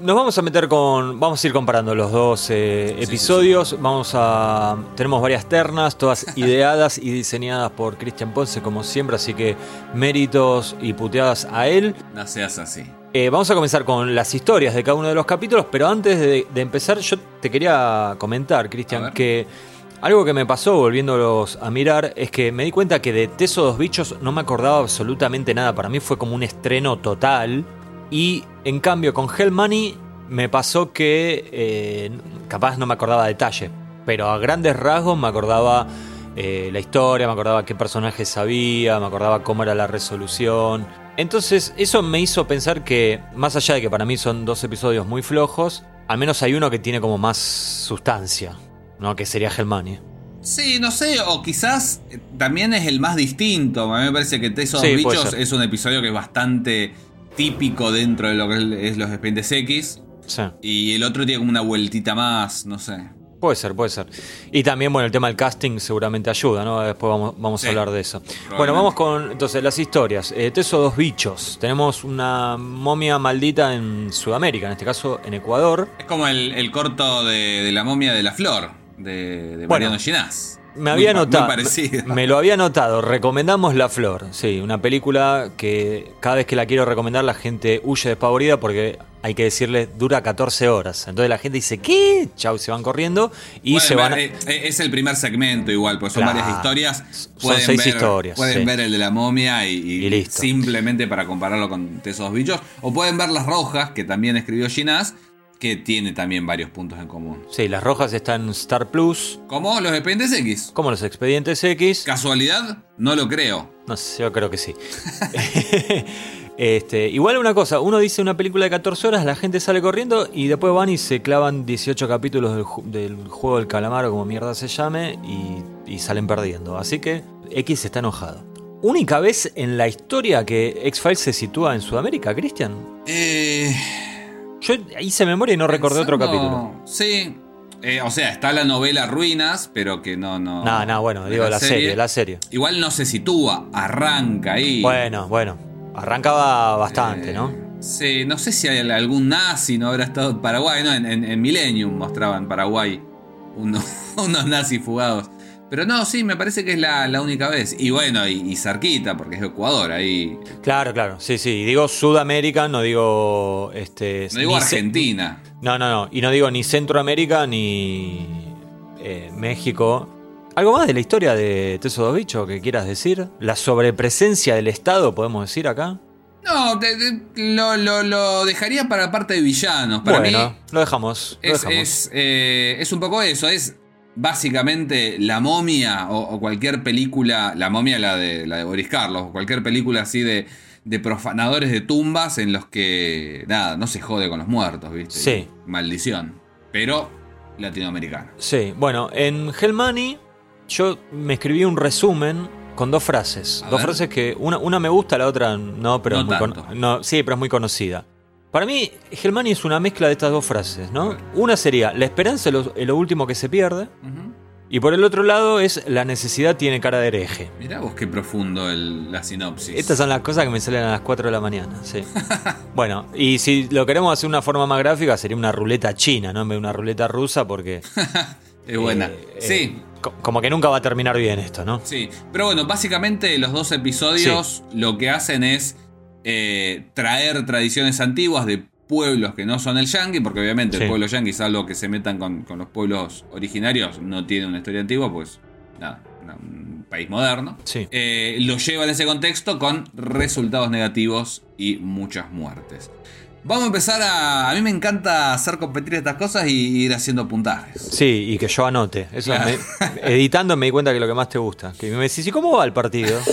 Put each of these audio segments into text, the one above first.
nos vamos a meter con. Vamos a ir comparando los dos eh, episodios. Vamos a. Tenemos varias ternas, todas ideadas y diseñadas por Cristian Ponce, como siempre. Así que méritos y puteadas a él. No seas así. Eh, vamos a comenzar con las historias de cada uno de los capítulos. Pero antes de, de empezar, yo te quería comentar, Cristian, que. Algo que me pasó volviéndolos a mirar es que me di cuenta que de Teso dos bichos no me acordaba absolutamente nada. Para mí fue como un estreno total. Y en cambio con Hell Money me pasó que eh, capaz no me acordaba detalle. Pero a grandes rasgos me acordaba eh, la historia, me acordaba qué personajes había, me acordaba cómo era la resolución. Entonces eso me hizo pensar que, más allá de que para mí son dos episodios muy flojos, al menos hay uno que tiene como más sustancia, ¿no? Que sería Hell Money. Sí, no sé, o quizás eh, también es el más distinto. A mí me parece que Tesos Sí, Bichos es un episodio que es bastante típico dentro de lo que es los expedientes X. Sí. Y el otro tiene como una vueltita más, no sé. Puede ser, puede ser. Y también, bueno, el tema del casting seguramente ayuda, ¿no? Después vamos, vamos Sí, a hablar de eso. Bueno, vamos con entonces las historias. Eh, Teso dos bichos. Tenemos una momia maldita en Sudamérica, en este caso en Ecuador. Es como el, el corto de, de la momia de la flor, de, de Bueno, Mariano Ginás. Me había Muy notado. Muy. Me, me lo había notado. Recomendamos La Flor. Sí, una película que cada vez que la quiero recomendar la gente huye despavorida porque hay que decirle dura 14 horas. Entonces la gente dice, ¿qué? Chau, se van corriendo y Pueden se van. a- ver, eh, es el primer segmento igual, pues son Claro. varias historias. Son seis ver, historias, Pueden sí. ver el de la momia y, y Y listo. simplemente para compararlo con Tesos Bichos. O pueden ver las rojas, que también escribió Ginás, que tiene también varios puntos en común. Sí, las rojas están Star Plus, Como los expedientes X. como los expedientes X. ¿Casualidad? No lo creo. No sé, yo creo que sí. este, igual una cosa, uno dice una película de 14 horas, la gente sale corriendo y después van y se clavan 18 capítulos del, ju- del juego del calamar o como mierda se llame y, y salen perdiendo. Así que X está enojado. Única vez en la historia que X-Files se sitúa en Sudamérica, Cristian. Eh, Yo hice memoria y no recordé otro capítulo. Sí. Eh, o sea, está la novela Ruinas, pero que no, no. No, no, bueno, digo la serie, la serie. Igual no se sitúa, arranca ahí. Bueno, bueno, arrancaba bastante, Eh, ¿no? Sí, no sé si hay algún nazi no habrá estado en Paraguay, no, en, en- en Millennium mostraban Paraguay unos, unos nazis fugados. Pero no, sí, me parece que es la, la única vez. Y bueno, y, y cerquita, porque es Ecuador, ahí. Claro, claro, sí, sí. Digo Sudamérica, no digo este. No digo Argentina. No, no, no. Y no digo ni Centroamérica ni eh, México. ¿Algo más de la historia de Teso dos Bichos que quieras decir? ¿La sobrepresencia del Estado, podemos decir acá? No, te- te- lo, lo- lo dejaría para la parte de villanos. Para bueno, mí lo dejamos. Lo es, dejamos. es, eh, es un poco eso, es básicamente la momia o, o cualquier película, la momia la de, la de Boris Carlos, o cualquier película así de, de profanadores de tumbas en los que, nada, no se jode con los muertos, ¿viste? Sí. Maldición. Pero latinoamericano. Sí, bueno, en Hell Money yo me escribí un resumen con dos frases. A dos ver. frases que una, una me gusta, la otra no, pero No es muy tanto. no, sí, pero es muy conocida. Para mí, Money es una mezcla de estas dos frases, ¿no? Una sería, la esperanza es lo, es lo último que se pierde. Y por el otro lado es, la necesidad tiene cara de hereje. Mirá vos qué profundo el- la sinopsis. Estas son las cosas que me salen a las 4 de la mañana, sí. bueno, y si lo queremos hacer de una forma más gráfica, sería una ruleta china, ¿no? En vez de una ruleta rusa, porque... es buena. eh, sí. eh, co- como que nunca va a terminar bien esto, ¿no? Sí, pero bueno, básicamente los dos episodios lo que hacen es eh, traer tradiciones antiguas de pueblos que no son el yankee, porque obviamente Sí. el pueblo yankee, salvo que se metan con, con los pueblos originarios, no tiene una historia antigua, pues nada, un país moderno. Sí. Eh, lo lleva en ese contexto con resultados negativos y muchas muertes. Vamos a empezar a... A mí me encanta hacer competir estas cosas y ir haciendo puntajes. Sí, y que yo anote. Eso Claro. me- editando me di cuenta que lo que más te gusta. Que me decís, ¿y cómo va el partido?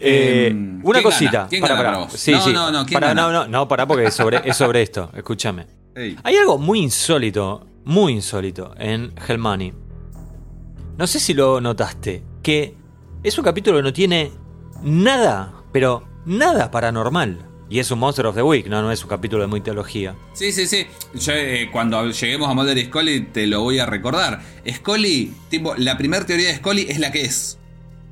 Eh, Em, una ¿quién cosita. gana? ¿Quién gana pará. para vos? Sí, No, sí. no, no, ¿quién Pará, gana? no, no, no, pará porque es sobre, es sobre esto. Escúchame. Ey. Hay algo muy insólito, muy insólito en Hell Money. No sé si lo notaste, que es un capítulo que no tiene nada, pero nada paranormal. Y es un Monster of the Week, no, no es un capítulo de muy teología. Sí, sí, sí. Yo, eh, cuando lleguemos a Mulder y Scully te lo voy a recordar. Scully, tipo, la primera teoría de Scully es la que es.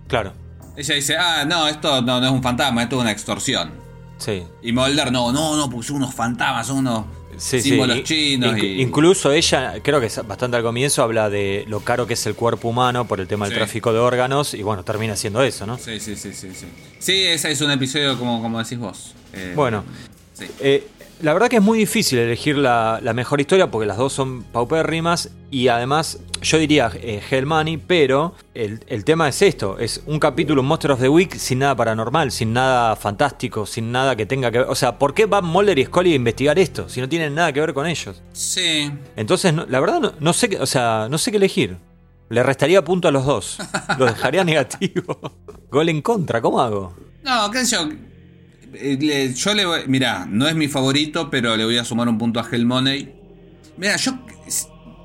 Claro. Ella dice, ah, no, esto no, no es un fantasma, esto es una extorsión. Sí. Y Mulder, no, no, no, pues son unos fantasmas, son unos Sí, sí. símbolos In- chinos. inc- y- Incluso ella, creo que es bastante al comienzo, habla de lo caro que es el cuerpo humano por el tema del Sí. tráfico de órganos y bueno, termina siendo eso, ¿no? Sí, sí, sí, sí, sí. Sí, ese es un episodio como, como decís vos. Eh, Bueno. Sí. Eh, la verdad que es muy difícil elegir la, la mejor historia porque las dos son paupérrimas y además yo diría eh, Hell Money, pero el, el tema es esto, es un capítulo Monster of the Week sin nada paranormal, sin nada fantástico, sin nada que tenga que ver... O sea, ¿por qué van Mulder y Scully a investigar esto si no tienen nada que ver con ellos? Sí. Entonces, no- la verdad no, no sé, qué- o sea, no sé qué elegir. Le restaría punto a los dos. Lo dejaría negativo. Gol en contra, ¿cómo hago? No, qué sé yo. Eh, Yo le voy. Mirá, no es mi favorito, pero le voy a sumar un punto a Hell Money. Mira, yo.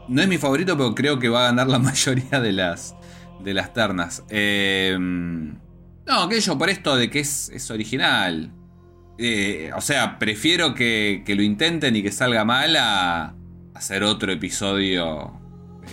No es mi favorito, pero creo que va a ganar la mayoría de las. De las ternas. Eh, no, yo, por esto de que es, es original. Eh, o sea, prefiero que, que lo intenten y que salga mal a hacer otro episodio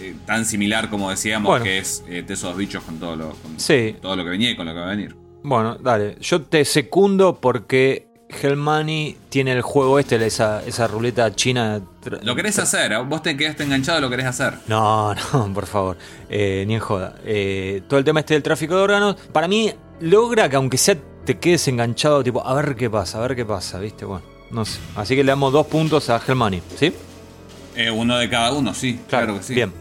eh, tan similar como decíamos Bueno. que es eh, Tesos dos bichos con todo lo, con Sí. todo lo que venía y con lo que va a venir. Bueno, dale. Yo te secundo porque Hellmoney tiene el juego este, esa, esa ruleta china. Lo querés hacer, ¿eh? vos te quedaste enganchado, lo querés hacer. No, no, por favor. Eh, ni en joda. Eh, todo el tema este del tráfico de órganos, para mí logra que aunque sea te quedes enganchado, tipo, a ver qué pasa, a ver qué pasa, ¿viste? Bueno, no sé. Así que le damos dos puntos a Hellmoney, ¿sí? Eh, uno de cada uno, sí, claro, que sí. Bien.